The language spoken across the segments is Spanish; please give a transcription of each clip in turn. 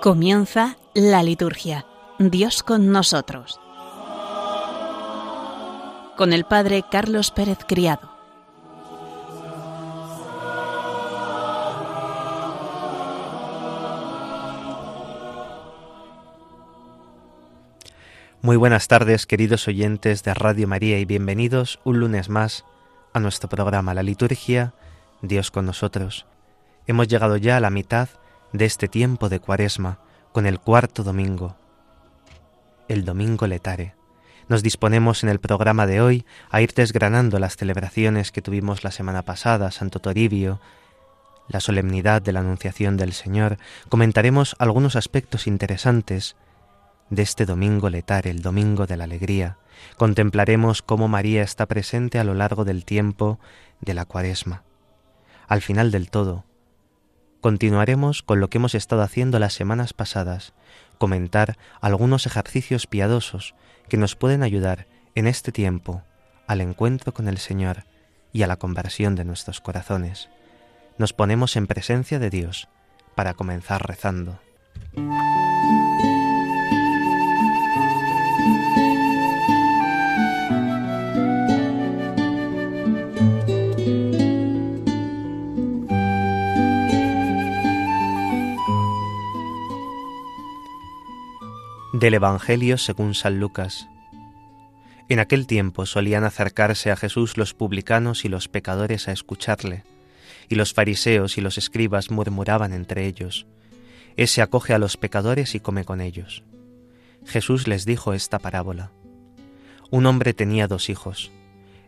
Comienza la liturgia. Dios con nosotros. Con el Padre Carlos Pérez Criado. Muy buenas tardes, queridos oyentes de Radio María, y bienvenidos un lunes más a nuestro programa La Liturgia, Dios con nosotros. Hemos llegado ya a la mitad este tiempo de Cuaresma, con el cuarto domingo, el domingo letare. Nos disponemos en el programa de hoy a ir desgranando las celebraciones que tuvimos la semana pasada, Santo Toribio, la solemnidad de la Anunciación del Señor. Comentaremos algunos aspectos interesantes de este domingo letare, el domingo de la alegría. Contemplaremos cómo María está presente a lo largo del tiempo de la Cuaresma. Al final del todo, Continuaremos con lo que hemos estado haciendo las semanas pasadas, comentar algunos ejercicios piadosos que nos pueden ayudar en este tiempo al encuentro con el Señor y a la conversión de nuestros corazones. Nos ponemos en presencia de Dios para comenzar rezando. Del Evangelio según San Lucas. En aquel tiempo solían acercarse a Jesús los publicanos y los pecadores a escucharle, y los fariseos y los escribas murmuraban entre ellos, Ese acoge a los pecadores y come con ellos. Jesús les dijo esta parábola. Un hombre tenía dos hijos.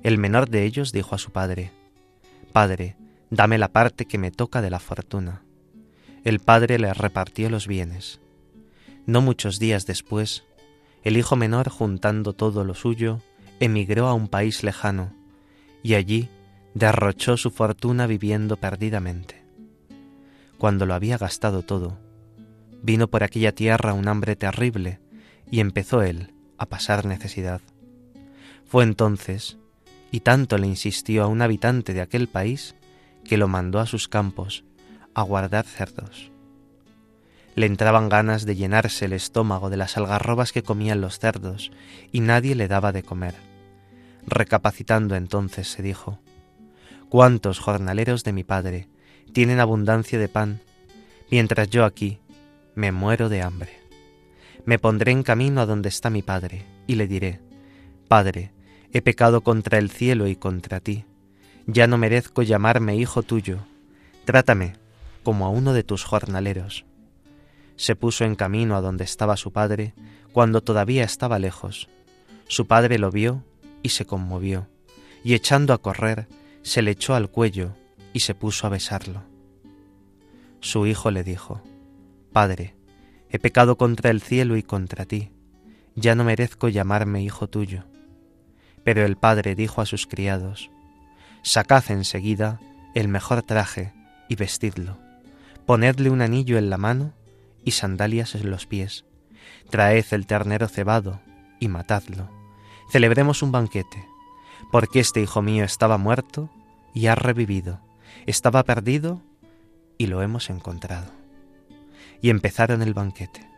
El menor de ellos dijo a su padre, Padre, dame la parte que me toca de la fortuna. El padre le repartió los bienes. No muchos días después, el hijo menor, juntando todo lo suyo, emigró a un país lejano, y allí derrochó su fortuna viviendo perdidamente. Cuando lo había gastado todo, vino por aquella tierra un hambre terrible, y empezó él a pasar necesidad. Fue entonces, y tanto le insistió a un habitante de aquel país, que lo mandó a sus campos a guardar cerdos. Le entraban ganas de llenarse el estómago de las algarrobas que comían los cerdos, y nadie le daba de comer. Recapacitando entonces se dijo, ¿Cuántos jornaleros de mi padre tienen abundancia de pan, mientras yo aquí me muero de hambre? Me pondré en camino a donde está mi padre, y le diré, Padre, he pecado contra el cielo y contra ti, ya no merezco llamarme hijo tuyo, trátame como a uno de tus jornaleros se puso en camino a donde estaba su padre cuando todavía estaba lejos. Su padre lo vio y se conmovió, y echando a correr, se le echó al cuello y se puso a besarlo. Su hijo le dijo, Padre, he pecado contra el cielo y contra ti, ya no merezco llamarme hijo tuyo. Pero el padre dijo a sus criados, Sacad enseguida el mejor traje y vestidlo, ponedle un anillo en la mano y sandalias en los pies. Traed el ternero cebado y matadlo. Celebremos un banquete, porque este hijo mío estaba muerto y ha revivido, estaba perdido y lo hemos encontrado. Y empezaron el banquete.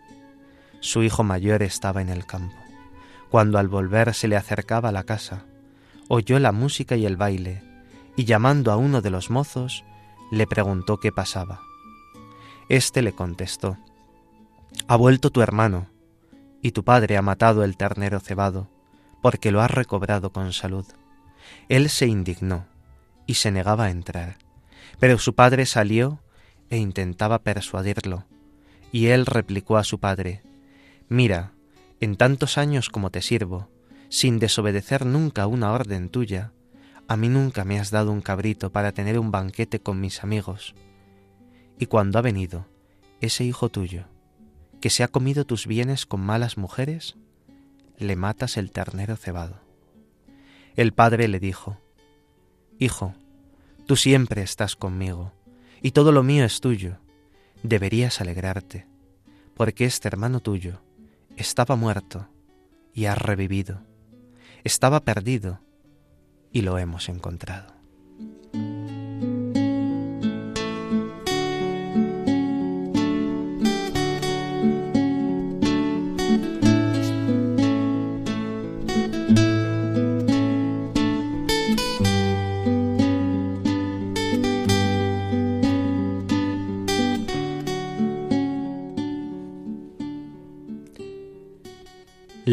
Su hijo mayor estaba en el campo. Cuando al volver se le acercaba a la casa, oyó la música y el baile, y llamando a uno de los mozos, le preguntó qué pasaba. Este le contestó, ha vuelto tu hermano, y tu padre ha matado el ternero cebado, porque lo ha recobrado con salud. Él se indignó y se negaba a entrar, pero su padre salió e intentaba persuadirlo, y él replicó a su padre, Mira, en tantos años como te sirvo, sin desobedecer nunca una orden tuya, a mí nunca me has dado un cabrito para tener un banquete con mis amigos. Y cuando ha venido ese hijo tuyo, que se ha comido tus bienes con malas mujeres, le matas el ternero cebado. El padre le dijo, Hijo, tú siempre estás conmigo, y todo lo mío es tuyo. Deberías alegrarte, porque este hermano tuyo estaba muerto y ha revivido, estaba perdido y lo hemos encontrado.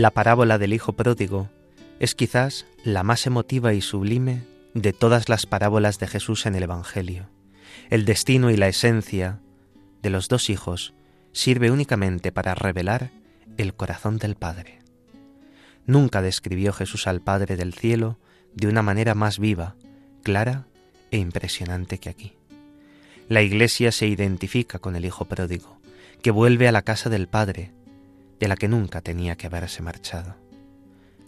La parábola del Hijo Pródigo es quizás la más emotiva y sublime de todas las parábolas de Jesús en el Evangelio. El destino y la esencia de los dos hijos sirve únicamente para revelar el corazón del Padre. Nunca describió Jesús al Padre del cielo de una manera más viva, clara e impresionante que aquí. La Iglesia se identifica con el Hijo pródigo, que vuelve a la casa del Padre, de la que nunca tenía que haberse marchado.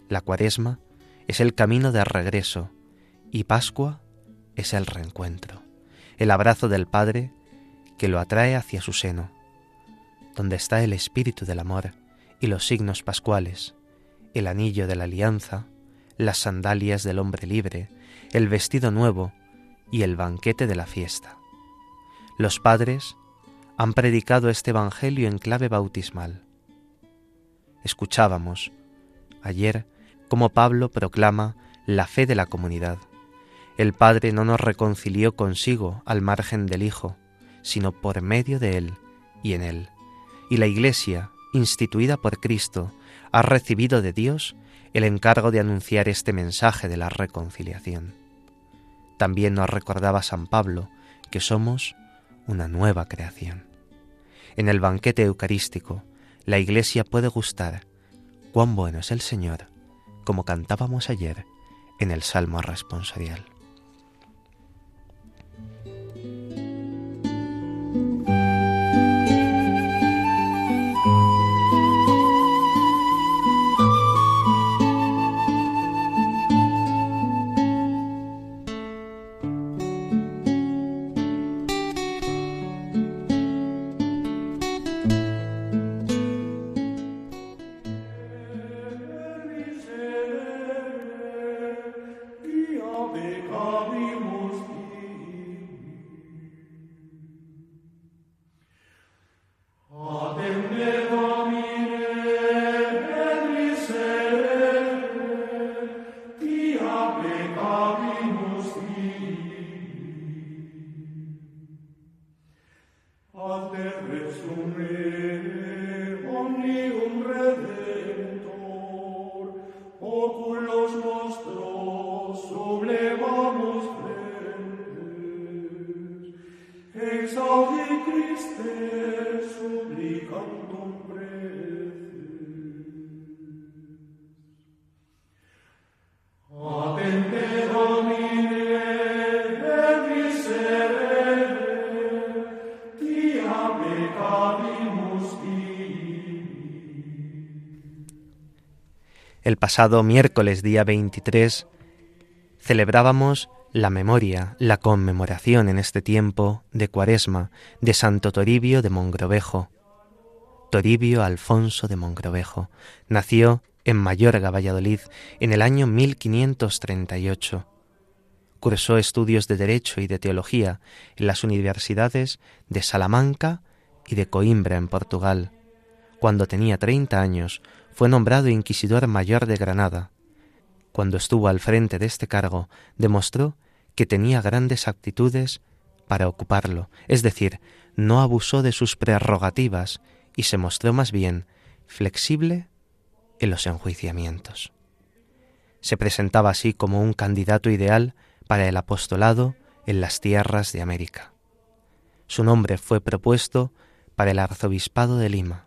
La Cuaresma es el camino de regreso y Pascua es el reencuentro, el abrazo del Padre que lo atrae hacia su seno, donde está el espíritu del amor y los signos pascuales, el anillo de la alianza, las sandalias del hombre libre, el vestido nuevo y el banquete de la fiesta. Los padres han predicado este Evangelio en clave bautismal. Escuchábamos ayer cómo Pablo proclama la fe de la comunidad. El Padre no nos reconcilió consigo al margen del Hijo, sino por medio de Él y en Él. Y la Iglesia, instituida por Cristo, ha recibido de Dios el encargo de anunciar este mensaje de la reconciliación. También nos recordaba San Pablo que somos una nueva creación. En el banquete eucarístico, la Iglesia puede gustar cuán bueno es el Señor, como cantábamos ayer en el Salmo responsorial. El pasado miércoles día 23 celebrábamos la memoria, la conmemoración en este tiempo de Cuaresma de Santo Toribio de Mongrovejo. Toribio Alfonso de Mongrovejo nació en Mayorga, Valladolid, en el año 1538. Cursó estudios de Derecho y de Teología en las universidades de Salamanca y de Coimbra, en Portugal. Cuando tenía 30 años, fue nombrado inquisidor mayor de Granada. Cuando estuvo al frente de este cargo, demostró que tenía grandes aptitudes para ocuparlo, es decir, no abusó de sus prerrogativas y se mostró más bien flexible en los enjuiciamientos. Se presentaba así como un candidato ideal para el apostolado en las tierras de América. Su nombre fue propuesto para el arzobispado de Lima.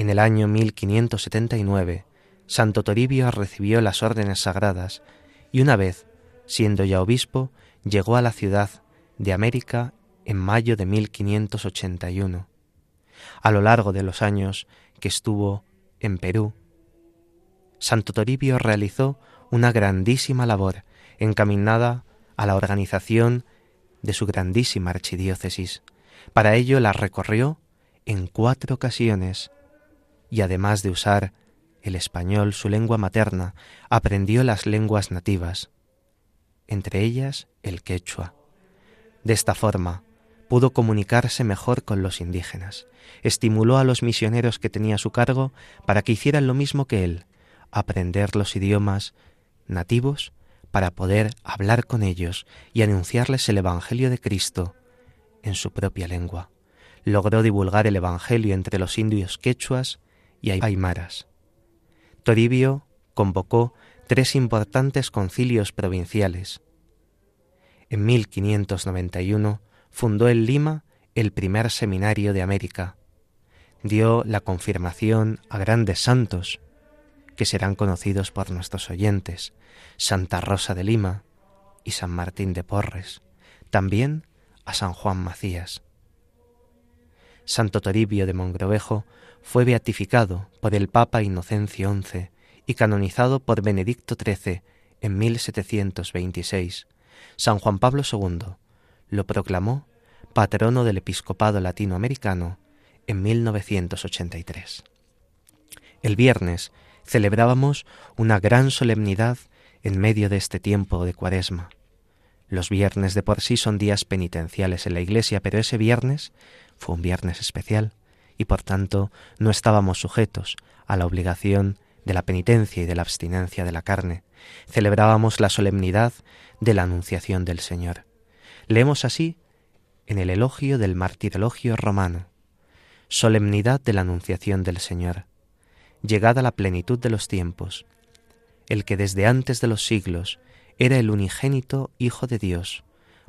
En el año 1579, Santo Toribio recibió las órdenes sagradas y una vez, siendo ya obispo, llegó a la ciudad de América en mayo de 1581. A lo largo de los años que estuvo en Perú, Santo Toribio realizó una grandísima labor encaminada a la organización de su grandísima archidiócesis. Para ello la recorrió en cuatro ocasiones y además de usar el español, su lengua materna, aprendió las lenguas nativas, entre ellas el quechua. De esta forma, pudo comunicarse mejor con los indígenas. Estimuló a los misioneros que tenía a su cargo para que hicieran lo mismo que él, aprender los idiomas nativos para poder hablar con ellos y anunciarles el Evangelio de Cristo en su propia lengua. Logró divulgar el Evangelio entre los indios quechuas y aymaras. Toribio convocó tres importantes concilios provinciales. En 1591 fundó en Lima el primer seminario de América. Dio la confirmación a grandes santos, que serán conocidos por nuestros oyentes, Santa Rosa de Lima y San Martín de Porres, también a San Juan Macías. Santo Toribio de Mongrovejo fue beatificado por el Papa Inocencio XI y canonizado por Benedicto XIII en 1726. San Juan Pablo II lo proclamó patrono del episcopado latinoamericano en 1983. El viernes celebrábamos una gran solemnidad en medio de este tiempo de cuaresma. Los viernes de por sí son días penitenciales en la iglesia, pero ese viernes fue un viernes especial y por tanto no estábamos sujetos a la obligación de la penitencia y de la abstinencia de la carne. Celebrábamos la solemnidad de la Anunciación del Señor. Leemos así en el elogio del martirologio romano, solemnidad de la Anunciación del Señor, llegada la plenitud de los tiempos, el que desde antes de los siglos era el unigénito Hijo de Dios,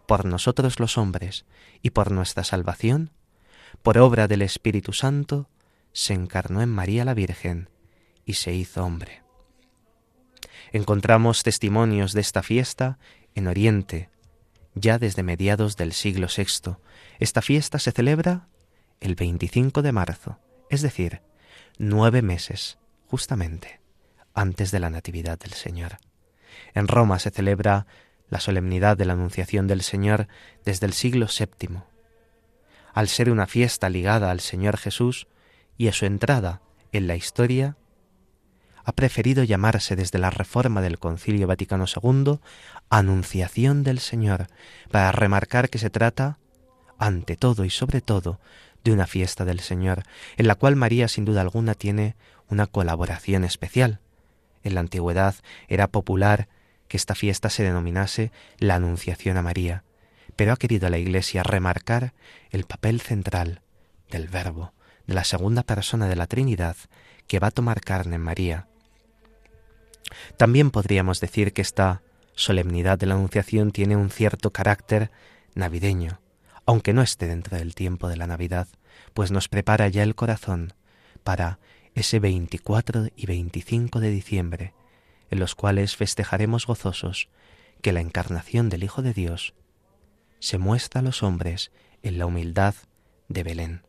por nosotros los hombres y por nuestra salvación, por obra del Espíritu Santo, se encarnó en María la Virgen y se hizo hombre. Encontramos testimonios de esta fiesta en Oriente, ya desde mediados del siglo VI. Esta fiesta se celebra el 25 de marzo, es decir, nueve meses, justamente, antes de la Natividad del Señor. En Roma se celebra la solemnidad de la Anunciación del Señor desde el siglo VII al ser una fiesta ligada al Señor Jesús y a su entrada en la historia, ha preferido llamarse desde la reforma del Concilio Vaticano II Anunciación del Señor, para remarcar que se trata, ante todo y sobre todo, de una fiesta del Señor, en la cual María sin duda alguna tiene una colaboración especial. En la antigüedad era popular que esta fiesta se denominase la Anunciación a María, pero ha querido la Iglesia remarcar el papel central del Verbo, de la segunda persona de la Trinidad, que va a tomar carne en María. También podríamos decir que esta solemnidad de la Anunciación tiene un cierto carácter navideño, aunque no esté dentro del tiempo de la Navidad, pues nos prepara ya el corazón para ese 24 y 25 de diciembre, en los cuales festejaremos gozosos que la encarnación del Hijo de Dios se muestra a los hombres en la humildad de Belén.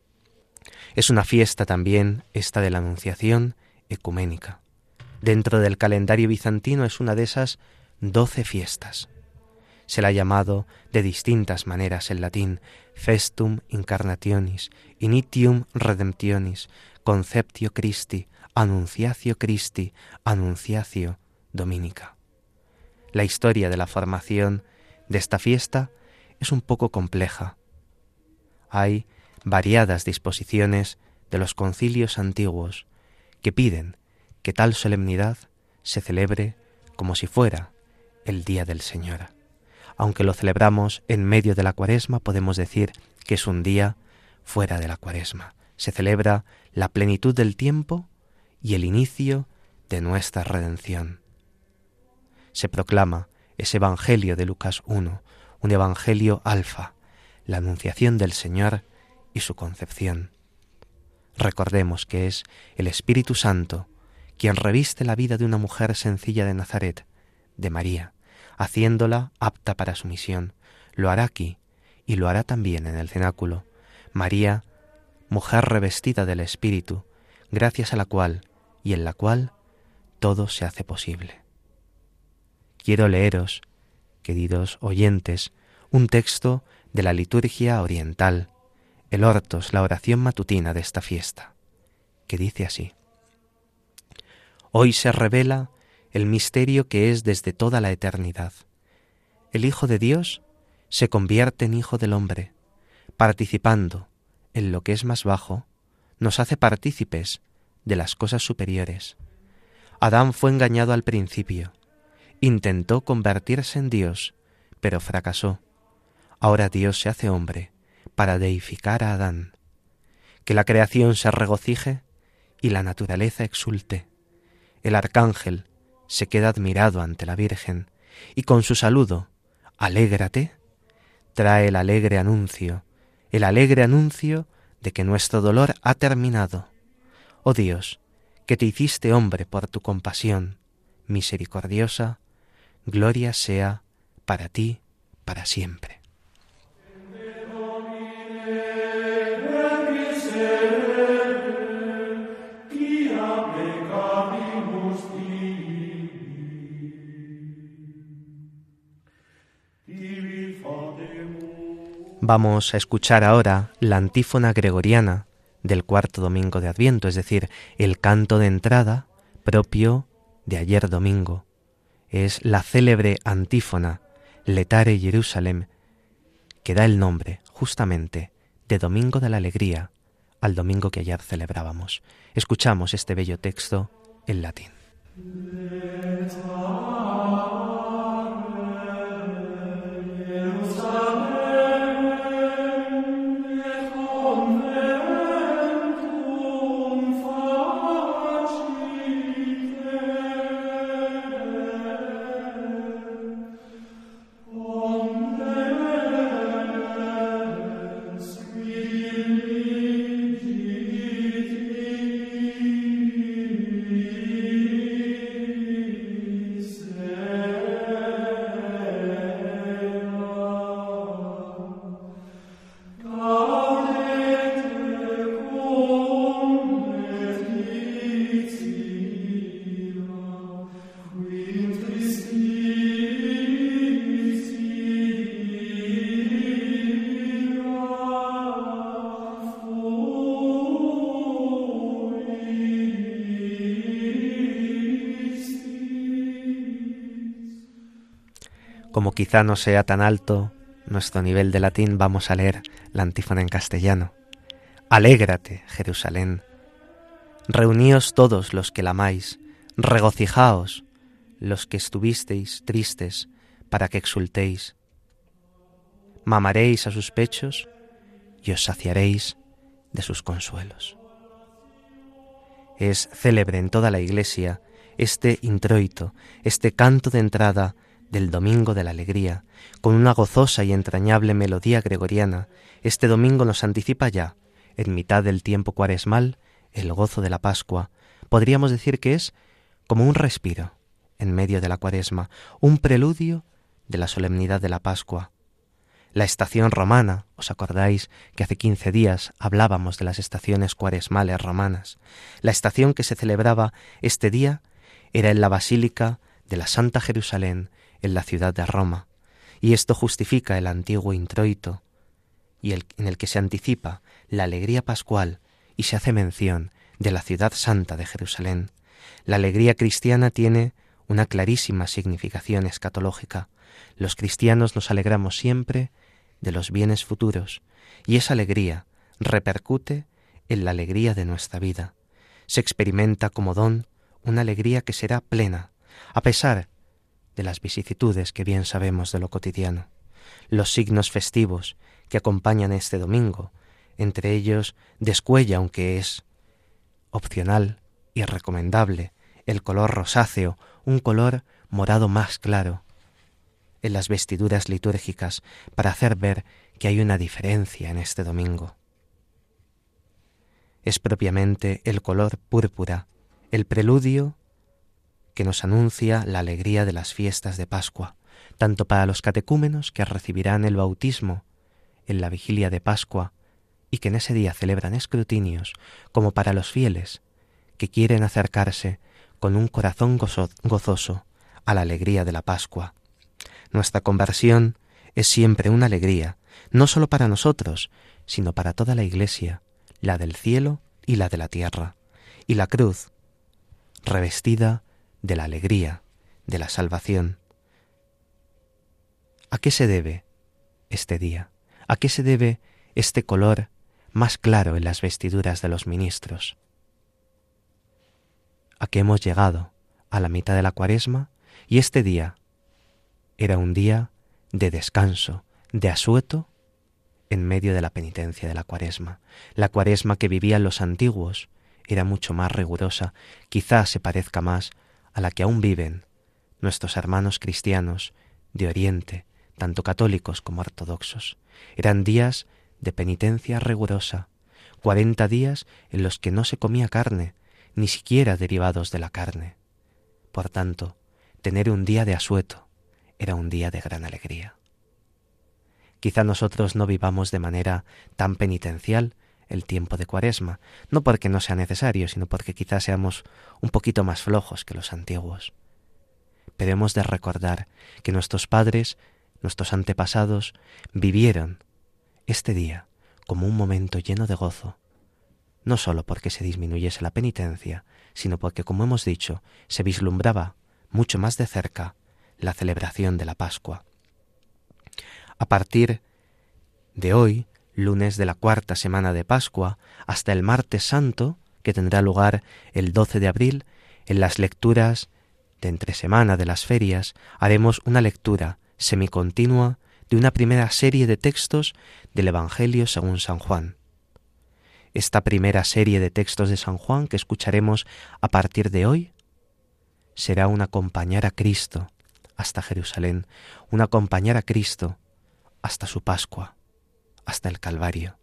Es una fiesta también esta de la Anunciación ecuménica. Dentro del calendario bizantino es una de esas doce fiestas. Se la ha llamado de distintas maneras en latín Festum Incarnationis, Initium Redemptionis, Conceptio Christi, Anunciatio Christi, Anunciatio Dominica. La historia de la formación de esta fiesta es un poco compleja. Hay variadas disposiciones de los concilios antiguos que piden que tal solemnidad se celebre como si fuera el día del Señor. Aunque lo celebramos en medio de la cuaresma, podemos decir que es un día fuera de la cuaresma. Se celebra la plenitud del tiempo y el inicio de nuestra redención. Se proclama ese Evangelio de Lucas 1 un Evangelio alfa, la anunciación del Señor y su concepción. Recordemos que es el Espíritu Santo quien reviste la vida de una mujer sencilla de Nazaret, de María, haciéndola apta para su misión. Lo hará aquí y lo hará también en el cenáculo. María, mujer revestida del Espíritu, gracias a la cual y en la cual todo se hace posible. Quiero leeros queridos oyentes, un texto de la liturgia oriental, el Hortos, la oración matutina de esta fiesta, que dice así. Hoy se revela el misterio que es desde toda la eternidad. El Hijo de Dios se convierte en Hijo del hombre, participando en lo que es más bajo, nos hace partícipes de las cosas superiores. Adán fue engañado al principio, Intentó convertirse en Dios, pero fracasó. Ahora Dios se hace hombre para deificar a Adán. Que la creación se regocije y la naturaleza exulte. el arcángel se queda admirado ante la Virgen y con su saludo, alégrate, trae el alegre anuncio, el alegre anuncio de que nuestro dolor ha terminado. Oh Dios, que te hiciste hombre por tu compasión misericordiosa, gloria sea para ti para siempre. Vamos a escuchar ahora la antífona gregoriana del cuarto domingo de Adviento, es decir, el canto de entrada propio de ayer domingo. Es la célebre antífona Letare Jerusalem, que da el nombre justamente de Domingo de la Alegría al domingo que ayer celebrábamos. Escuchamos este bello texto en latín. Quizá no sea tan alto nuestro nivel de latín, vamos a leer la antífona en castellano. Alégrate, Jerusalén. Reuníos todos los que la amáis, regocijaos los que estuvisteis tristes, para que exultéis. Mamaréis a sus pechos y os saciaréis de sus consuelos. Es célebre en toda la Iglesia este introito, este canto de entrada del Domingo de la Alegría, con una gozosa y entrañable melodía gregoriana, este domingo nos anticipa ya, en mitad del tiempo cuaresmal, el gozo de la Pascua. Podríamos decir que es como un respiro en medio de la cuaresma, un preludio de la solemnidad de la Pascua. La estación romana, ¿os acordáis que hace quince días hablábamos de las estaciones cuaresmales romanas? La estación que se celebraba este día era en la Basílica de la Santa Jerusalén, en la ciudad de Roma, y esto justifica el antiguo introito, y en el que se anticipa la alegría pascual y se hace mención de la ciudad santa de Jerusalén. La alegría cristiana tiene una clarísima significación escatológica. Los cristianos nos alegramos siempre de los bienes futuros, y esa alegría repercute en la alegría de nuestra vida. Se experimenta como don una alegría que será plena, a pesar de las vicisitudes que bien sabemos de lo cotidiano, los signos festivos que acompañan este domingo, entre ellos descuella, aunque es opcional y recomendable, el color rosáceo, un color morado más claro, en las vestiduras litúrgicas para hacer ver que hay una diferencia en este domingo. Es propiamente el color púrpura, el preludio que nos anuncia la alegría de las fiestas de Pascua, tanto para los catecúmenos que recibirán el bautismo en la vigilia de Pascua y que en ese día celebran escrutinios, como para los fieles que quieren acercarse con un corazón gozoso a la alegría de la Pascua. Nuestra conversión es siempre una alegría, no sólo para nosotros, sino para toda la Iglesia, la del cielo y la de la tierra, y la cruz, revestida de la alegría, de la salvación. ¿A qué se debe este día? ¿A qué se debe este color más claro en las vestiduras de los ministros? ¿A qué hemos llegado a la mitad de la cuaresma y este día era un día de descanso, de asueto en medio de la penitencia de la cuaresma, la cuaresma que vivían los antiguos era mucho más rigurosa, quizás se parezca más a la que aún viven nuestros hermanos cristianos de Oriente, tanto católicos como ortodoxos. Eran días de penitencia rigurosa, cuarenta días en los que no se comía carne, ni siquiera derivados de la carne. Por tanto, tener un día de asueto era un día de gran alegría. Quizá nosotros no vivamos de manera tan penitencial el tiempo de cuaresma, no porque no sea necesario, sino porque quizá seamos un poquito más flojos que los antiguos. Pero hemos de recordar que nuestros padres, nuestros antepasados, vivieron este día como un momento lleno de gozo, no sólo porque se disminuyese la penitencia, sino porque, como hemos dicho, se vislumbraba mucho más de cerca la celebración de la Pascua. A partir de hoy, lunes de la cuarta semana de Pascua, hasta el martes santo, que tendrá lugar el 12 de abril, en las lecturas de entre semana de las ferias, haremos una lectura semicontinua de una primera serie de textos del Evangelio según San Juan. Esta primera serie de textos de San Juan que escucharemos a partir de hoy será un acompañar a Cristo hasta Jerusalén, un acompañar a Cristo hasta su Pascua, hasta el Calvario.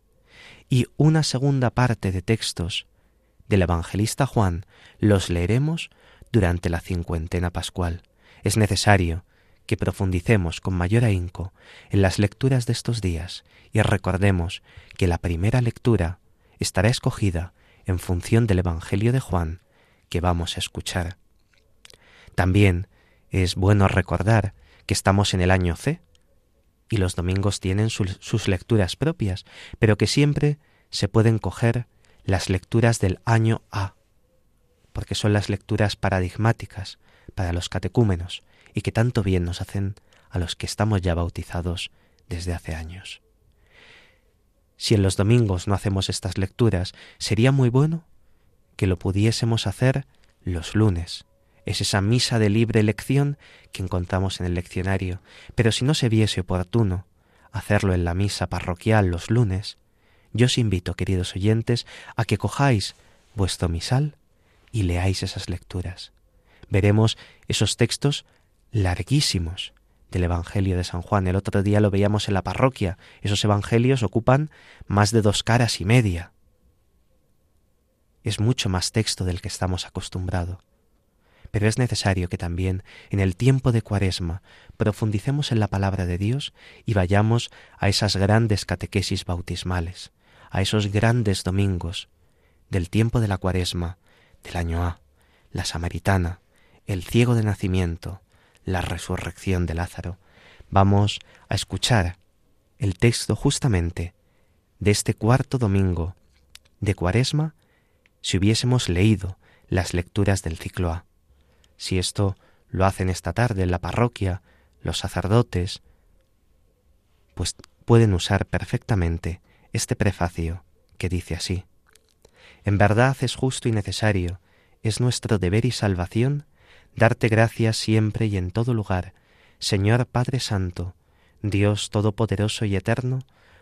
Y una segunda parte de textos del evangelista Juan los leeremos durante la cincuentena pascual. Es necesario que profundicemos con mayor ahínco en las lecturas de estos días y recordemos que la primera lectura estará escogida en función del Evangelio de Juan que vamos a escuchar. También es bueno recordar que estamos en el año C, y los domingos tienen sus lecturas propias, pero que siempre se pueden coger las lecturas del año A, porque son las lecturas paradigmáticas para los catecúmenos y que tanto bien nos hacen a los que estamos ya bautizados desde hace años. Si en los domingos no hacemos estas lecturas, sería muy bueno que lo pudiésemos hacer los lunes, es esa misa de libre elección que encontramos en el leccionario, pero si no se viese oportuno hacerlo en la misa parroquial los lunes, yo os invito, queridos oyentes, a que cojáis vuestro misal y leáis esas lecturas. Veremos esos textos larguísimos del Evangelio de San Juan. El otro día lo veíamos en la parroquia. Esos evangelios ocupan más de dos caras y media. Es mucho más texto del que estamos acostumbrados pero es necesario que también en el tiempo de Cuaresma profundicemos en la palabra de Dios y vayamos a esas grandes catequesis bautismales, a esos grandes domingos del tiempo de la Cuaresma, del año A, la Samaritana, el ciego de nacimiento, la resurrección de Lázaro. Vamos a escuchar el texto justamente de este cuarto domingo de Cuaresma si hubiésemos leído las lecturas del ciclo A. Si esto lo hacen esta tarde en la parroquia, los sacerdotes, pues pueden usar perfectamente este prefacio que dice así. En verdad es justo y necesario, es nuestro deber y salvación, darte gracias siempre y en todo lugar, Señor Padre Santo, Dios Todopoderoso y Eterno,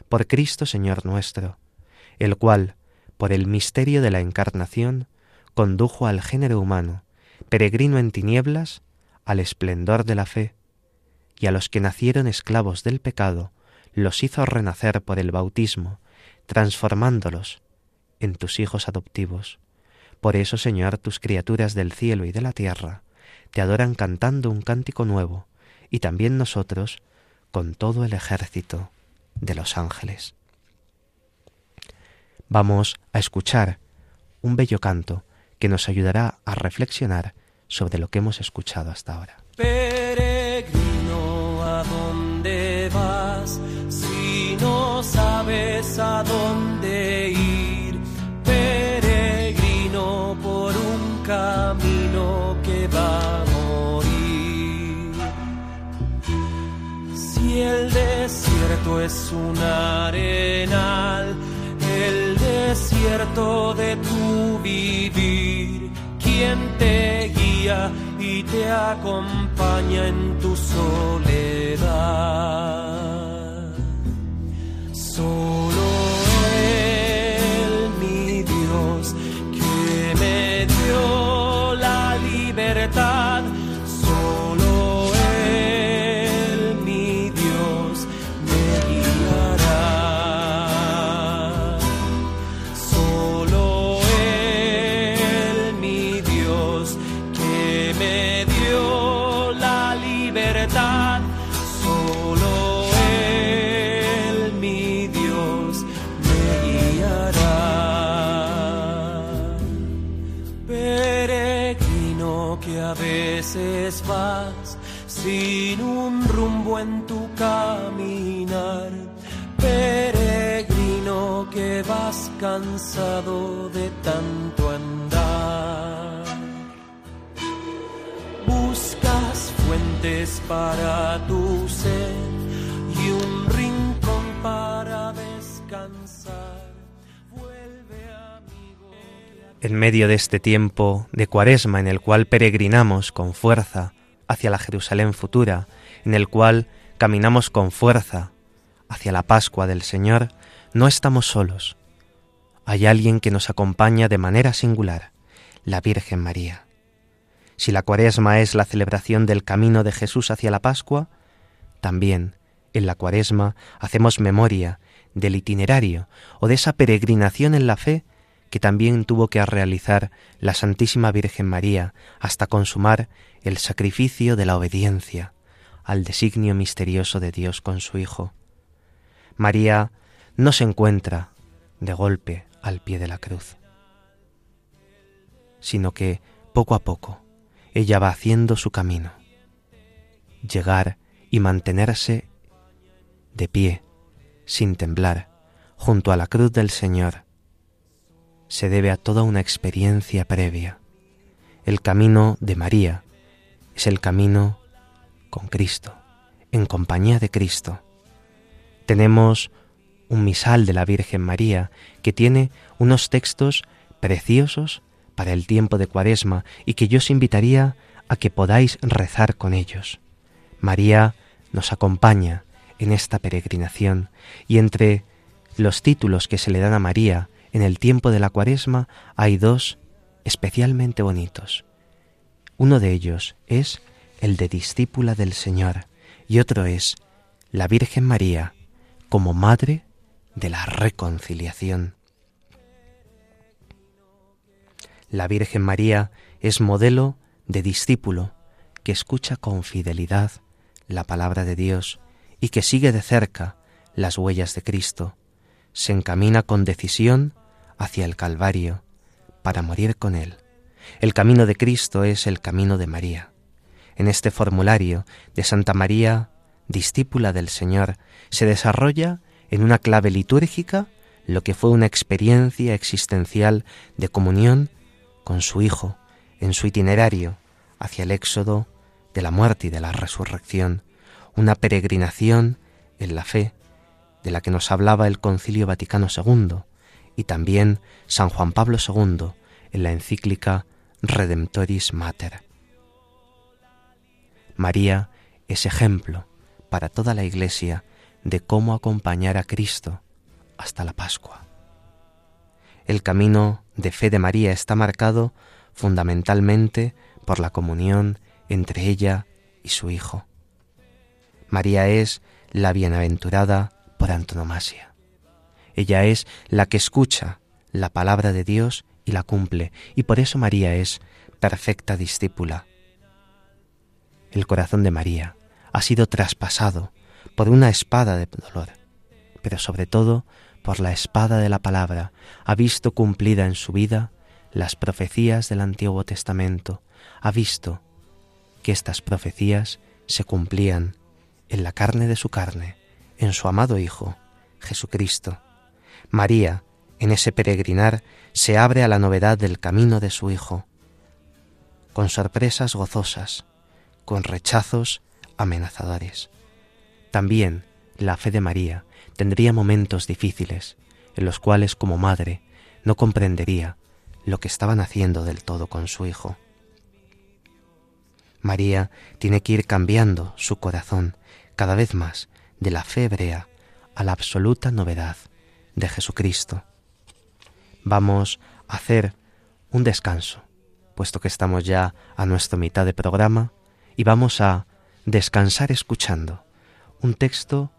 por Cristo Señor nuestro, el cual, por el misterio de la encarnación, condujo al género humano, peregrino en tinieblas, al esplendor de la fe, y a los que nacieron esclavos del pecado, los hizo renacer por el bautismo, transformándolos en tus hijos adoptivos. Por eso, Señor, tus criaturas del cielo y de la tierra te adoran cantando un cántico nuevo, y también nosotros con todo el ejército de los ángeles. Vamos a escuchar un bello canto que nos ayudará a reflexionar sobre lo que hemos escuchado hasta ahora. Peregrino, ¿a dónde vas? Si no sabes a dónde ir, peregrino por un camino que va a morir. Si el desierto es un arenal, el desierto de tu vivir, quien te guía y te acompaña en tu soledad. Cansado de tanto andar. Buscas fuentes para tu sed y un rincón para descansar. Vuelve amigo. En medio de este tiempo de cuaresma en el cual peregrinamos con fuerza hacia la Jerusalén futura, en el cual caminamos con fuerza hacia la Pascua del Señor, no estamos solos. Hay alguien que nos acompaña de manera singular, la Virgen María. Si la cuaresma es la celebración del camino de Jesús hacia la Pascua, también en la cuaresma hacemos memoria del itinerario o de esa peregrinación en la fe que también tuvo que realizar la Santísima Virgen María hasta consumar el sacrificio de la obediencia al designio misterioso de Dios con su Hijo. María no se encuentra de golpe al pie de la cruz, sino que poco a poco ella va haciendo su camino, llegar y mantenerse de pie, sin temblar, junto a la cruz del Señor, se debe a toda una experiencia previa. El camino de María es el camino con Cristo, en compañía de Cristo. Tenemos un misal de la Virgen María que tiene unos textos preciosos para el tiempo de Cuaresma y que yo os invitaría a que podáis rezar con ellos. María nos acompaña en esta peregrinación y entre los títulos que se le dan a María en el tiempo de la cuaresma hay dos especialmente bonitos. Uno de ellos es el de discípula del Señor y otro es la Virgen María como Madre de la Reconciliación. La Virgen María es modelo de discípulo que escucha con fidelidad la palabra de Dios y que sigue de cerca las huellas de Cristo se encamina con decisión hacia el Calvario para morir con Él. El camino de Cristo es el camino de María. En este formulario de Santa María, discípula del Señor, se desarrolla en una clave litúrgica lo que fue una experiencia existencial de comunión con su Hijo en su itinerario hacia el éxodo de la muerte y de la resurrección, una peregrinación en la fe de la que nos hablaba el Concilio Vaticano II y también San Juan Pablo II en la encíclica Redemptoris Mater. María es ejemplo para toda la Iglesia de cómo acompañar a Cristo hasta la Pascua. El camino de fe de María está marcado fundamentalmente por la comunión entre ella y su Hijo. María es la bienaventurada por antonomasia. Ella es la que escucha la palabra de Dios y la cumple, y por eso María es perfecta discípula. El corazón de María ha sido traspasado por una espada de dolor, pero sobre todo por la espada de la palabra, ha visto cumplida en su vida las profecías del Antiguo Testamento, ha visto que estas profecías se cumplían en la carne de su carne, en su amado Hijo, Jesucristo. María, en ese peregrinar, se abre a la novedad del camino de su Hijo, con sorpresas gozosas, con rechazos amenazadores. También la fe de María tendría momentos difíciles, en los cuales como madre no comprendería lo que estaban haciendo del todo con su Hijo. María tiene que ir cambiando su corazón cada vez más de la fe hebrea a la absoluta novedad de Jesucristo. Vamos a hacer un descanso, puesto que estamos ya a nuestra mitad de programa, y vamos a descansar escuchando un texto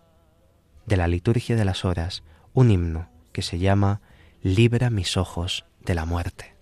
de la liturgia de las horas, un himno que se llama Libra mis ojos de la muerte.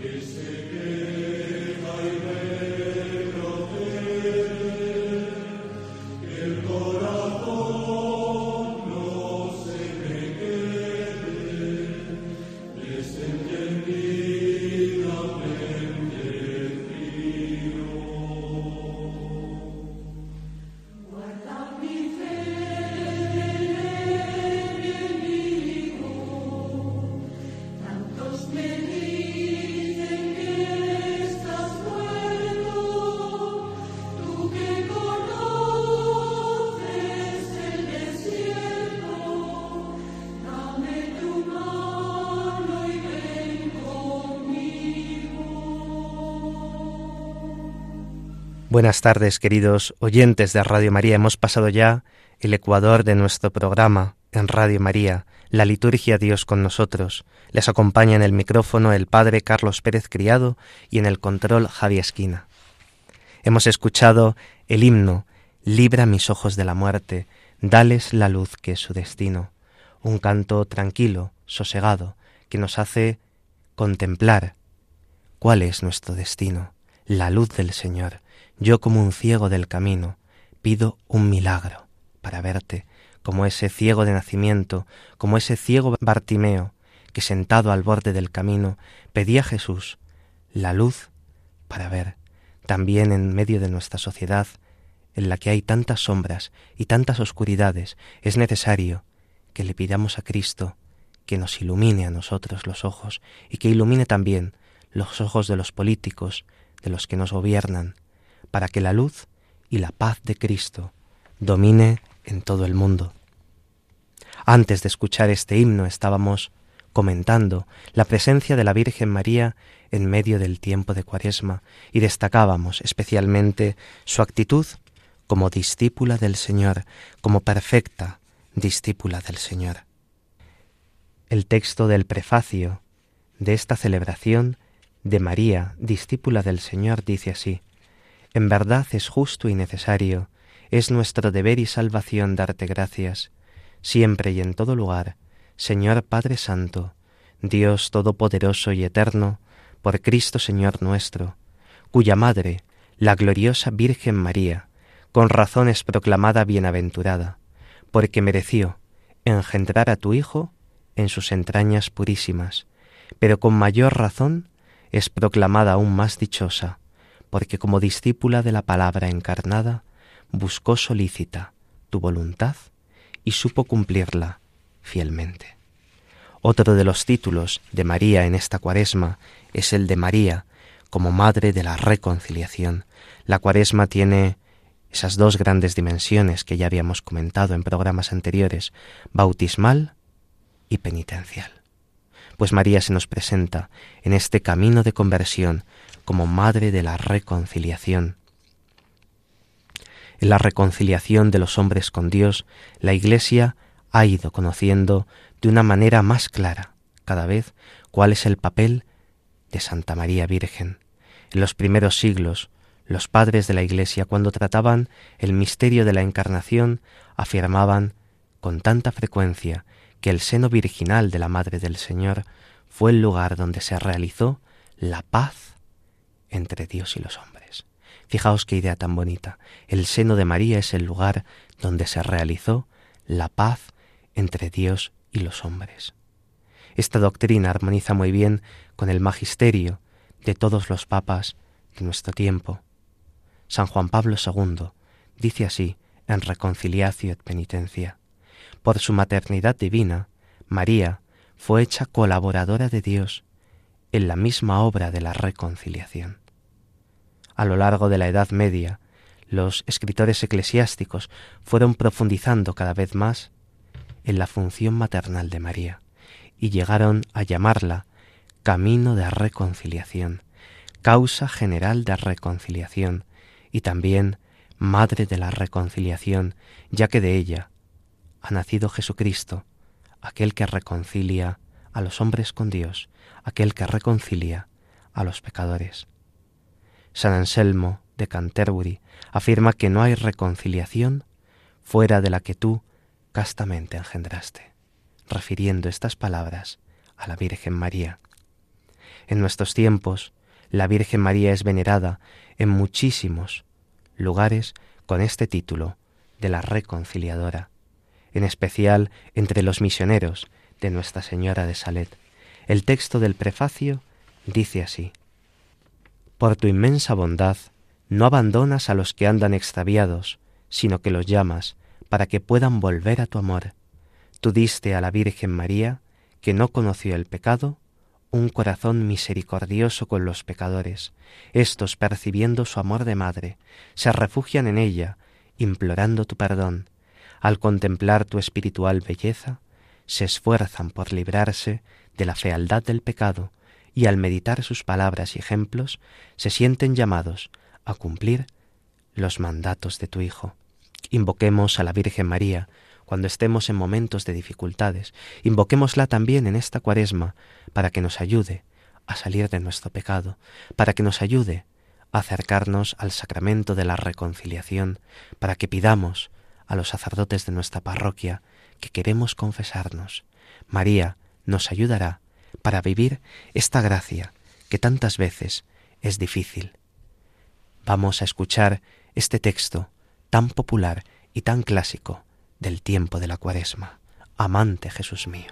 Mystic Buenas tardes, queridos oyentes de Radio María. Hemos pasado ya el ecuador de nuestro programa en Radio María, la liturgia Dios con nosotros. Les acompaña en el micrófono el Padre Carlos Pérez Criado y en el control Javi Esquina. Hemos escuchado el himno Libra mis ojos de la muerte, dales la luz que es su destino. Un canto tranquilo, sosegado, que nos hace contemplar cuál es nuestro destino, la luz del Señor yo como un ciego del camino pido un milagro para verte, como ese ciego de nacimiento, como ese ciego Bartimeo, que sentado al borde del camino pedía a Jesús la luz para ver, también en medio de nuestra sociedad, en la que hay tantas sombras y tantas oscuridades, es necesario que le pidamos a Cristo que nos ilumine a nosotros los ojos y que ilumine también los ojos de los políticos, de los que nos gobiernan, para que la luz y la paz de Cristo domine en todo el mundo. Antes de escuchar este himno estábamos comentando la presencia de la Virgen María en medio del tiempo de Cuaresma y destacábamos especialmente su actitud como discípula del Señor, como perfecta discípula del Señor. El texto del prefacio de esta celebración de María, discípula del Señor, dice así, en verdad es justo y necesario, es nuestro deber y salvación darte gracias, siempre y en todo lugar, Señor Padre Santo, Dios Todopoderoso y Eterno, por Cristo Señor nuestro, cuya Madre, la gloriosa Virgen María, con razón es proclamada bienaventurada, porque mereció engendrar a tu Hijo en sus entrañas purísimas, pero con mayor razón es proclamada aún más dichosa, porque como discípula de la palabra encarnada, buscó solícita tu voluntad y supo cumplirla fielmente. Otro de los títulos de María en esta cuaresma es el de María como Madre de la Reconciliación. La cuaresma tiene esas dos grandes dimensiones que ya habíamos comentado en programas anteriores, bautismal y penitencial. Pues María se nos presenta en este camino de conversión como Madre de la Reconciliación. En la reconciliación de los hombres con Dios, la Iglesia ha ido conociendo de una manera más clara cada vez cuál es el papel de Santa María Virgen. En los primeros siglos, los padres de la Iglesia, cuando trataban el misterio de la Encarnación, afirmaban con tanta frecuencia que el seno virginal de la Madre del Señor fue el lugar donde se realizó la paz entre Dios y los hombres. Fijaos qué idea tan bonita. El seno de María es el lugar donde se realizó la paz entre Dios y los hombres. Esta doctrina armoniza muy bien con el magisterio de todos los papas de nuestro tiempo. San Juan Pablo II dice así en Reconciliatio et Penitencia. Por su maternidad divina, María fue hecha colaboradora de Dios en la misma obra de la reconciliación. A lo largo de la Edad Media, los escritores eclesiásticos fueron profundizando cada vez más en la función maternal de María y llegaron a llamarla camino de reconciliación, causa general de reconciliación y también madre de la reconciliación, ya que de ella ha nacido Jesucristo, aquel que reconcilia a los hombres con Dios, aquel que reconcilia a los pecadores. San Anselmo de Canterbury afirma que no hay reconciliación fuera de la que tú castamente engendraste, refiriendo estas palabras a la Virgen María. En nuestros tiempos, la Virgen María es venerada en muchísimos lugares con este título de la reconciliadora, en especial entre los misioneros de Nuestra Señora de Salet. El texto del prefacio dice así, Por tu inmensa bondad, no abandonas a los que andan extraviados, sino que los llamas para que puedan volver a tu amor. Tú diste a la Virgen María, que no conoció el pecado, un corazón misericordioso con los pecadores. Estos, percibiendo su amor de madre, se refugian en ella, implorando tu perdón. Al contemplar tu espiritual belleza, se esfuerzan por librarse de la fealdad del pecado y al meditar sus palabras y ejemplos se sienten llamados a cumplir los mandatos de tu Hijo. Invoquemos a la Virgen María cuando estemos en momentos de dificultades. Invoquémosla también en esta cuaresma para que nos ayude a salir de nuestro pecado, para que nos ayude a acercarnos al sacramento de la reconciliación, para que pidamos a los sacerdotes de nuestra parroquia que queremos confesarnos. María nos ayudará para vivir esta gracia que tantas veces es difícil. Vamos a escuchar este texto tan popular y tan clásico del tiempo de la cuaresma. Amante Jesús mío.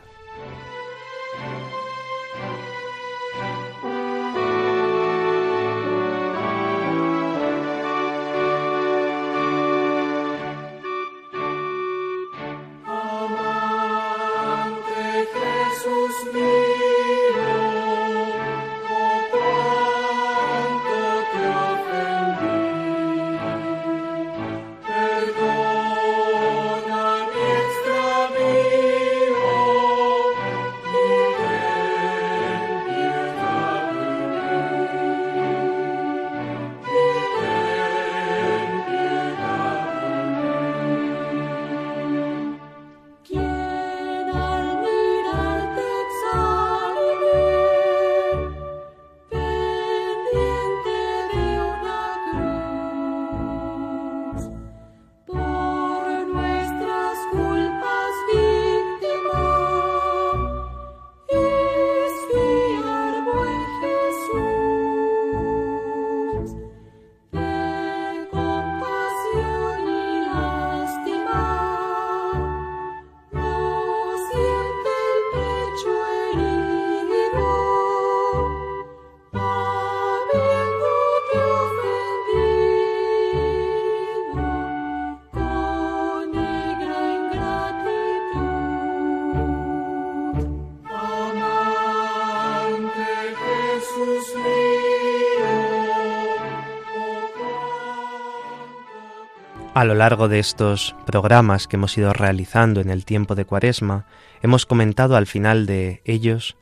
A lo largo de estos programas que hemos ido realizando en el tiempo de Cuaresma, hemos comentado al final de ellos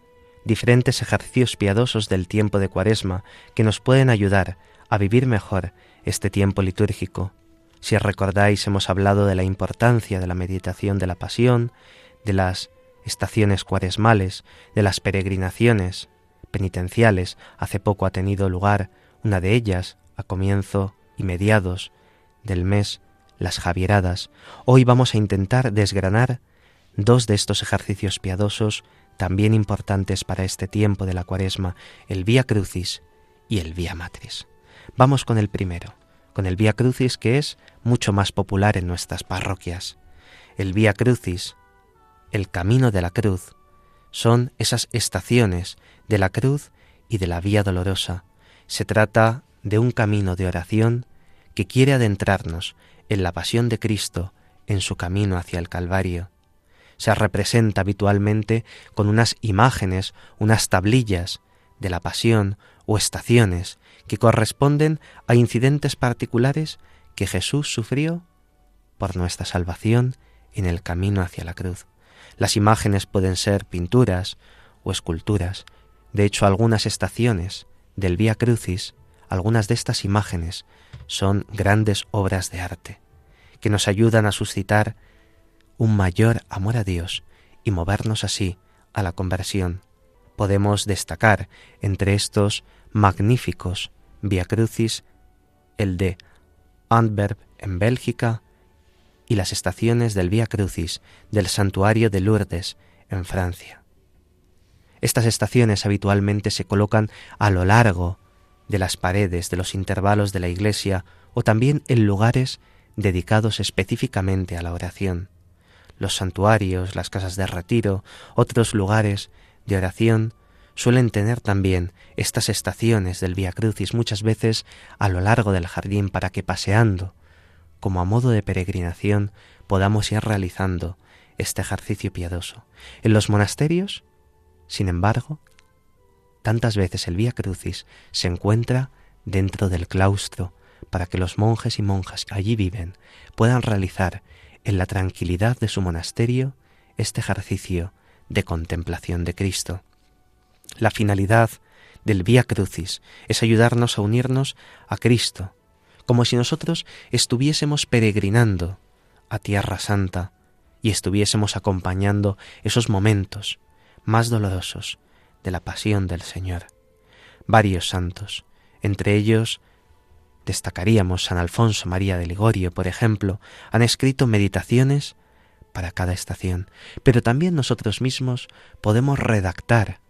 diferentes ejercicios piadosos del tiempo de Cuaresma que nos pueden ayudar a vivir mejor este tiempo litúrgico. Si recordáis, hemos hablado de la importancia de la meditación de la pasión, de las estaciones cuaresmales, de las peregrinaciones penitenciales. Hace poco ha tenido lugar una de ellas, a comienzo y mediados del mes las Javieradas, hoy vamos a intentar desgranar dos de estos ejercicios piadosos también importantes para este tiempo de la Cuaresma, el Vía Crucis y el Vía Matris. Vamos con el primero, con el Vía Crucis que es mucho más popular en nuestras parroquias. El Vía Crucis, el camino de la cruz, son esas estaciones de la cruz y de la Vía Dolorosa. Se trata de un camino de oración que quiere adentrarnos en la pasión de Cristo en su camino hacia el Calvario. Se representa habitualmente con unas imágenes, unas tablillas de la pasión o estaciones que corresponden a incidentes particulares que Jesús sufrió por nuestra salvación en el camino hacia la cruz. Las imágenes pueden ser pinturas o esculturas. De hecho, algunas estaciones del Vía Crucis, algunas de estas imágenes son grandes obras de arte que nos ayudan a suscitar un mayor amor a Dios y movernos así a la conversión. Podemos destacar entre estos magníficos Via Crucis el de Antwerp en Bélgica y las estaciones del Via Crucis del Santuario de Lourdes en Francia. Estas estaciones habitualmente se colocan a lo largo de las paredes de los intervalos de la iglesia o también en lugares dedicados específicamente a la oración. Los santuarios, las casas de retiro, otros lugares de oración suelen tener también estas estaciones del Via Crucis muchas veces a lo largo del jardín para que paseando, como a modo de peregrinación, podamos ir realizando este ejercicio piadoso. En los monasterios, sin embargo, tantas veces el Via Crucis se encuentra dentro del claustro, para que los monjes y monjas que allí viven puedan realizar en la tranquilidad de su monasterio este ejercicio de contemplación de Cristo. La finalidad del Vía Crucis es ayudarnos a unirnos a Cristo, como si nosotros estuviésemos peregrinando a Tierra Santa y estuviésemos acompañando esos momentos más dolorosos de la pasión del Señor. Varios santos, entre ellos destacaríamos San Alfonso María de Ligorio, por ejemplo, han escrito meditaciones para cada estación, pero también nosotros mismos podemos redactar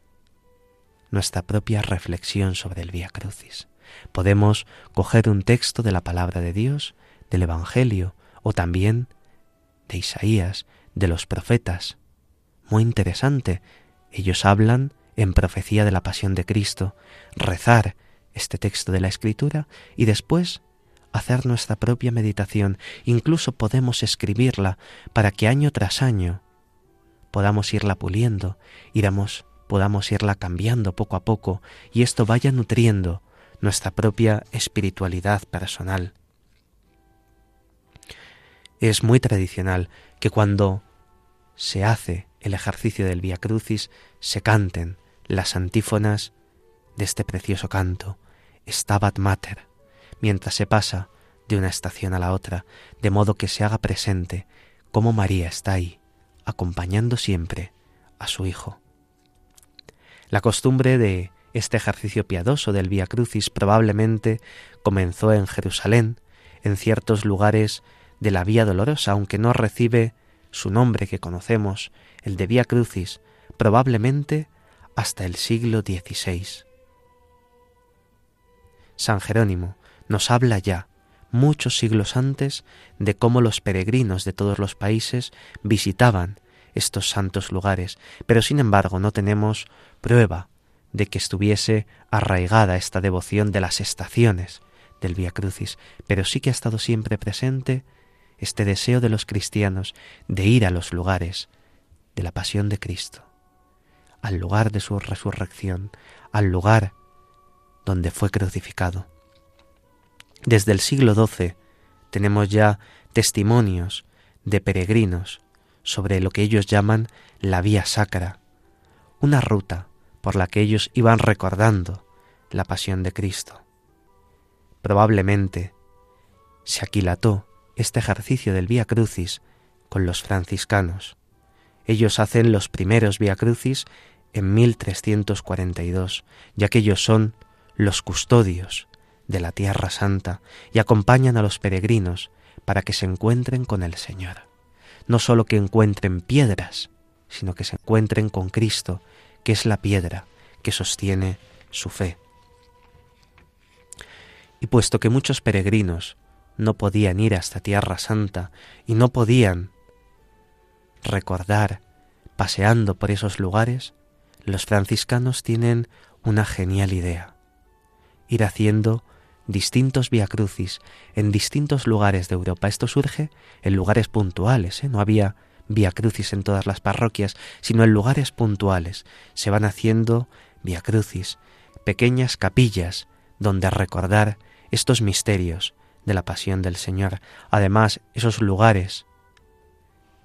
nuestra propia reflexión sobre el Vía Crucis. Podemos coger un texto de la palabra de Dios, del Evangelio o también de Isaías, de los profetas. Muy interesante. Ellos hablan en profecía de la pasión de Cristo, rezar este texto de la Escritura y después hacer nuestra propia meditación. Incluso podemos escribirla para que año tras año podamos irla puliendo, iramos, podamos irla cambiando poco a poco y esto vaya nutriendo nuestra propia espiritualidad personal. Es muy tradicional que cuando se hace el ejercicio del Via Crucis se canten las antífonas de este precioso canto, Stabat Mater, mientras se pasa de una estación a la otra, de modo que se haga presente cómo María está ahí, acompañando siempre a su Hijo. La costumbre de este ejercicio piadoso del Via Crucis probablemente comenzó en Jerusalén, en ciertos lugares de la Vía Dolorosa, aunque no recibe su nombre que conocemos, el de Via Crucis, probablemente hasta el siglo XVI. San Jerónimo nos habla ya, muchos siglos antes, de cómo los peregrinos de todos los países visitaban estos santos lugares, pero sin embargo no tenemos prueba de que estuviese arraigada esta devoción de las estaciones del Via Crucis, pero sí que ha estado siempre presente este deseo de los cristianos de ir a los lugares de la pasión de Cristo, al lugar de su resurrección, al lugar donde fue crucificado. Desde el siglo XII tenemos ya testimonios de peregrinos sobre lo que ellos llaman la vía sacra, una ruta por la que ellos iban recordando la pasión de Cristo. Probablemente se aquilató este ejercicio del Vía Crucis con los franciscanos. Ellos hacen los primeros Vía Crucis en 1342, ya que ellos son los custodios de la Tierra Santa y acompañan a los peregrinos para que se encuentren con el Señor. No sólo que encuentren piedras, sino que se encuentren con Cristo, que es la piedra que sostiene su fe. Y puesto que muchos peregrinos no podían ir hasta Tierra Santa y no podían recordar paseando por esos lugares, los franciscanos tienen una genial idea, ir haciendo distintos viacrucis en distintos lugares de Europa. Esto surge en lugares puntuales, ¿eh? no había viacrucis en todas las parroquias, sino en lugares puntuales. Se van haciendo viacrucis, pequeñas capillas donde recordar estos misterios de la pasión del Señor. Además, esos lugares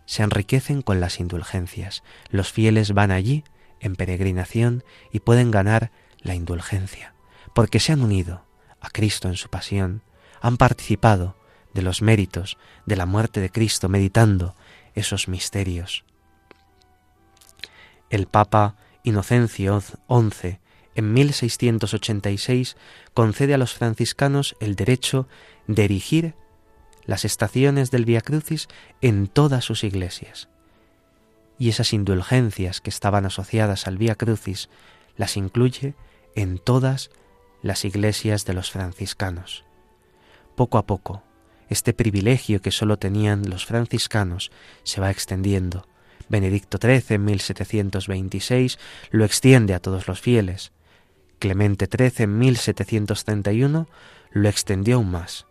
se enriquecen con las indulgencias. Los fieles van allí en peregrinación y pueden ganar la indulgencia, porque se han unido a Cristo en su pasión, han participado de los méritos de la muerte de Cristo meditando esos misterios. El Papa Inocencio XI en 1686 concede a los franciscanos el derecho de erigir las estaciones del Via Crucis en todas sus iglesias. Y esas indulgencias que estaban asociadas al Via Crucis las incluye en todas las iglesias de los franciscanos. Poco a poco, este privilegio que sólo tenían los franciscanos se va extendiendo. Benedicto XIII en 1726 lo extiende a todos los fieles. Clemente XIII en 1731 lo extendió aún más,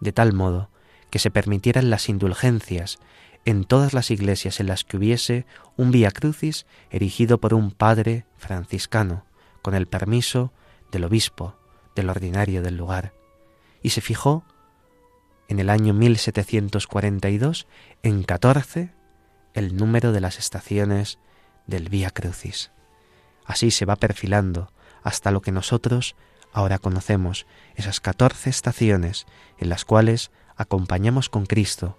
de tal modo que se permitieran las indulgencias en todas las iglesias en las que hubiese un Via Crucis erigido por un padre franciscano, con el permiso del obispo, del ordinario del lugar, y se fijó en el año 1742 en 14 el número de las estaciones del Vía Crucis. Así se va perfilando hasta lo que nosotros Ahora conocemos esas catorce estaciones en las cuales acompañamos con Cristo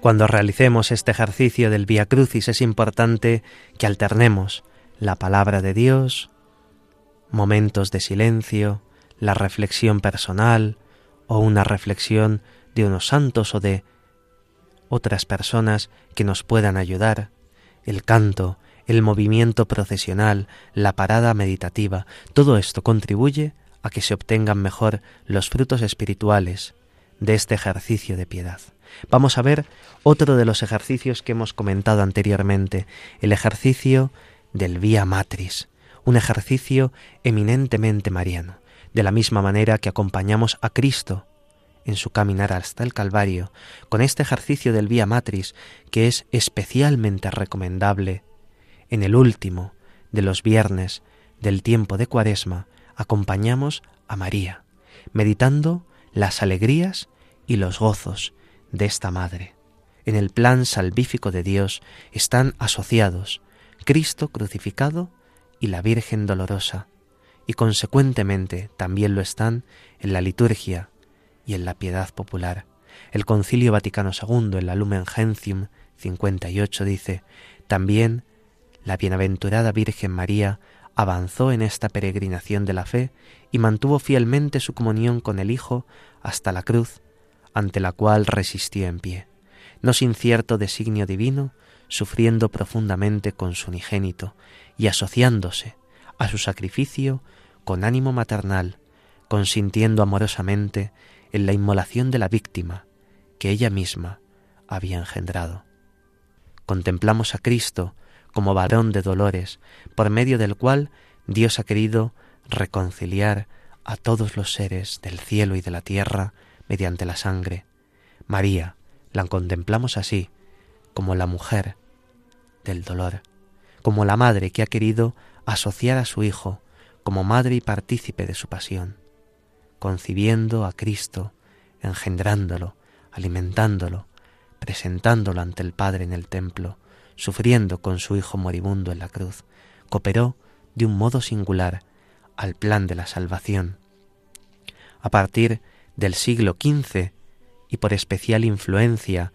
Cuando realicemos este ejercicio del Via Crucis es importante que alternemos la palabra de Dios, momentos de silencio, la reflexión personal o una reflexión de unos santos o de otras personas que nos puedan ayudar, el canto, el movimiento procesional, la parada meditativa, todo esto contribuye a que se obtengan mejor los frutos espirituales de este ejercicio de piedad. Vamos a ver otro de los ejercicios que hemos comentado anteriormente, el ejercicio del Vía Matris, un ejercicio eminentemente mariano, de la misma manera que acompañamos a Cristo en su caminar hasta el Calvario, con este ejercicio del Vía Matris, que es especialmente recomendable en el último de los viernes del tiempo de Cuaresma, acompañamos a María, meditando las alegrías y los gozos de esta Madre. En el plan salvífico de Dios están asociados Cristo crucificado y la Virgen dolorosa, y consecuentemente también lo están en la liturgia y en la piedad popular. El Concilio Vaticano II en la Lumen Gentium 58 dice, también la bienaventurada Virgen María avanzó en esta peregrinación de la fe y mantuvo fielmente su comunión con el Hijo hasta la cruz, ante la cual resistió en pie, no sin cierto designio divino, sufriendo profundamente con su unigénito y asociándose a su sacrificio con ánimo maternal, consintiendo amorosamente en la inmolación de la víctima que ella misma había engendrado. Contemplamos a Cristo como varón de dolores, por medio del cual Dios ha querido reconciliar a todos los seres del cielo y de la tierra mediante la sangre. María la contemplamos así, como la mujer del dolor, como la madre que ha querido asociar a su Hijo como madre y partícipe de su pasión concibiendo a Cristo, engendrándolo, alimentándolo, presentándolo ante el Padre en el templo, sufriendo con su Hijo moribundo en la cruz, cooperó de un modo singular al plan de la salvación. A partir del siglo XV y por especial influencia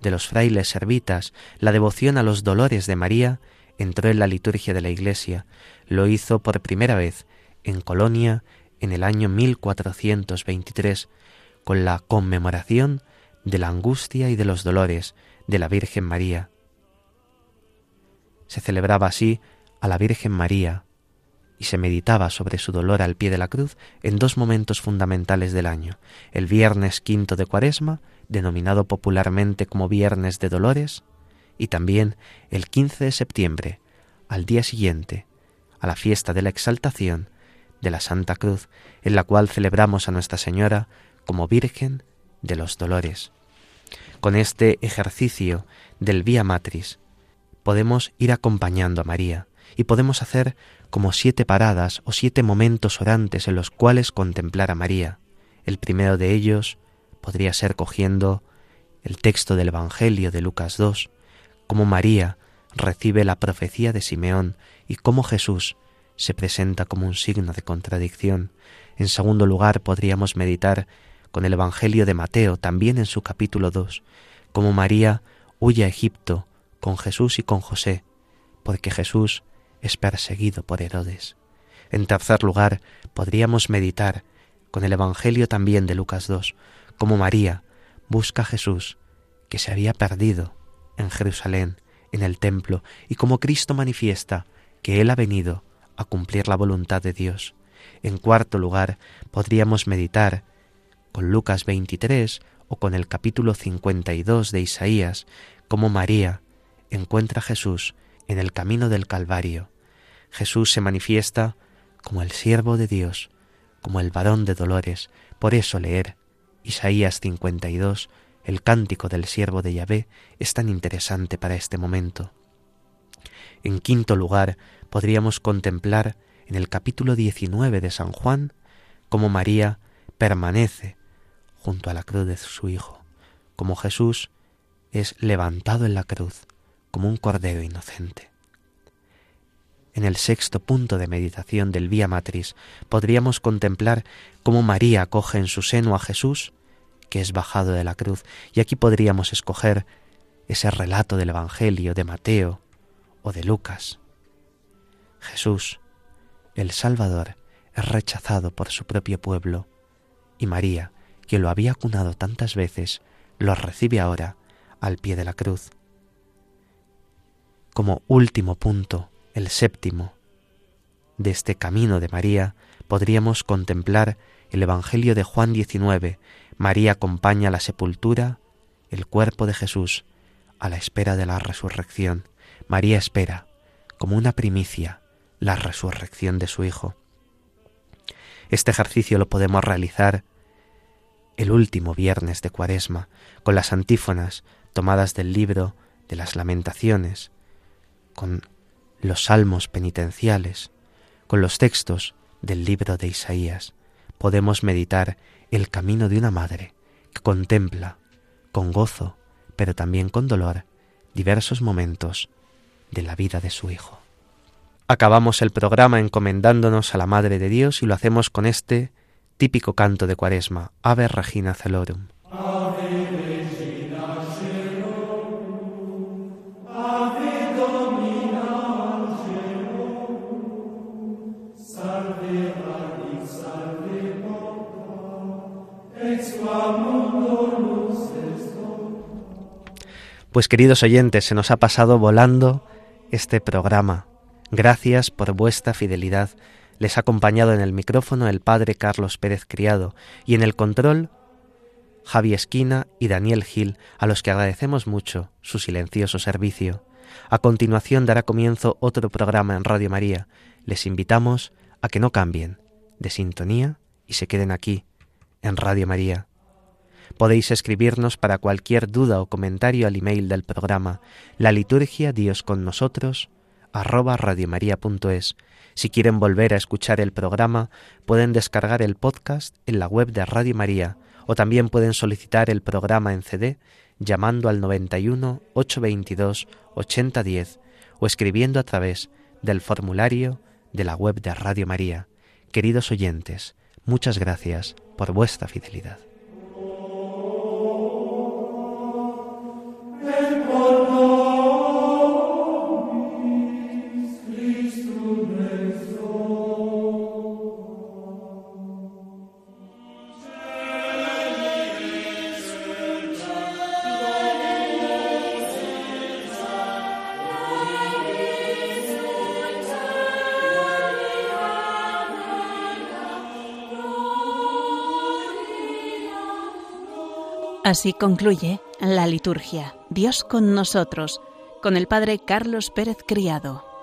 de los frailes servitas, la devoción a los dolores de María entró en la liturgia de la Iglesia, lo hizo por primera vez en Colonia en el año 1423 con la conmemoración de la angustia y de los dolores de la Virgen María. Se celebraba así a la Virgen María y se meditaba sobre su dolor al pie de la cruz en dos momentos fundamentales del año, el viernes quinto de Cuaresma, denominado popularmente como Viernes de Dolores, y también el 15 de septiembre, al día siguiente, a la fiesta de la Exaltación de la Santa Cruz, en la cual celebramos a Nuestra Señora como Virgen de los Dolores. Con este ejercicio del Vía Matris podemos ir acompañando a María y podemos hacer como siete paradas o siete momentos orantes en los cuales contemplar a María. El primero de ellos podría ser cogiendo el texto del Evangelio de Lucas 2, como María recibe la profecía de Simeón y cómo Jesús se presenta como un signo de contradicción. En segundo lugar, podríamos meditar con el Evangelio de Mateo, también en su capítulo 2, como María huye a Egipto con Jesús y con José, porque Jesús es perseguido por Herodes. En tercer lugar, podríamos meditar con el Evangelio también de Lucas 2, como María busca a Jesús, que se había perdido en Jerusalén, en el templo, y como Cristo manifiesta que Él ha venido a cumplir la voluntad de Dios. En cuarto lugar, podríamos meditar con Lucas 23 o con el capítulo 52 de Isaías, como María encuentra a Jesús en el camino del Calvario. Jesús se manifiesta como el siervo de Dios, como el varón de dolores. Por eso leer Isaías 52, el cántico del siervo de Yahvé, es tan interesante para este momento. En quinto lugar, podríamos contemplar en el capítulo 19 de San Juan cómo María permanece junto a la cruz de su Hijo, como Jesús es levantado en la cruz como un cordero inocente. En el sexto punto de meditación del Vía Matris podríamos contemplar cómo María acoge en su seno a Jesús, que es bajado de la cruz, y aquí podríamos escoger ese relato del Evangelio de Mateo o de Lucas. Jesús, el Salvador, es rechazado por su propio pueblo, y María, que lo había cunado tantas veces, lo recibe ahora al pie de la cruz. Como último punto, el séptimo, de este camino de María, podríamos contemplar el Evangelio de Juan 19. María acompaña la sepultura, el cuerpo de Jesús, a la espera de la resurrección. María espera, como una primicia, la resurrección de su Hijo. Este ejercicio lo podemos realizar el último viernes de Cuaresma, con las antífonas tomadas del libro de las lamentaciones, con los salmos penitenciales, con los textos del libro de Isaías, podemos meditar el camino de una madre que contempla con gozo, pero también con dolor, diversos momentos de la vida de su Hijo. Acabamos el programa encomendándonos a la Madre de Dios y lo hacemos con este típico canto de Cuaresma, Ave Regina Celorum. Pues queridos oyentes, se nos ha pasado volando este programa. Gracias por vuestra fidelidad les ha acompañado en el micrófono el padre Carlos Pérez Criado y en el control Javi Esquina y Daniel Gil, a los que agradecemos mucho su silencioso servicio. A continuación dará comienzo otro programa en Radio María. Les invitamos a que no cambien de sintonía y se queden aquí, en Radio María. Podéis escribirnos para cualquier duda o comentario al email del programa La Liturgia Dios con nosotros arroba radiomaria.es si quieren volver a escuchar el programa, pueden descargar el podcast en la web de Radio María o también pueden solicitar el programa en CD llamando al 91 822 8010 o escribiendo a través del formulario de la web de Radio María. Queridos oyentes, muchas gracias por vuestra fidelidad. Así concluye la liturgia. Dios con nosotros, con el Padre Carlos Pérez Criado.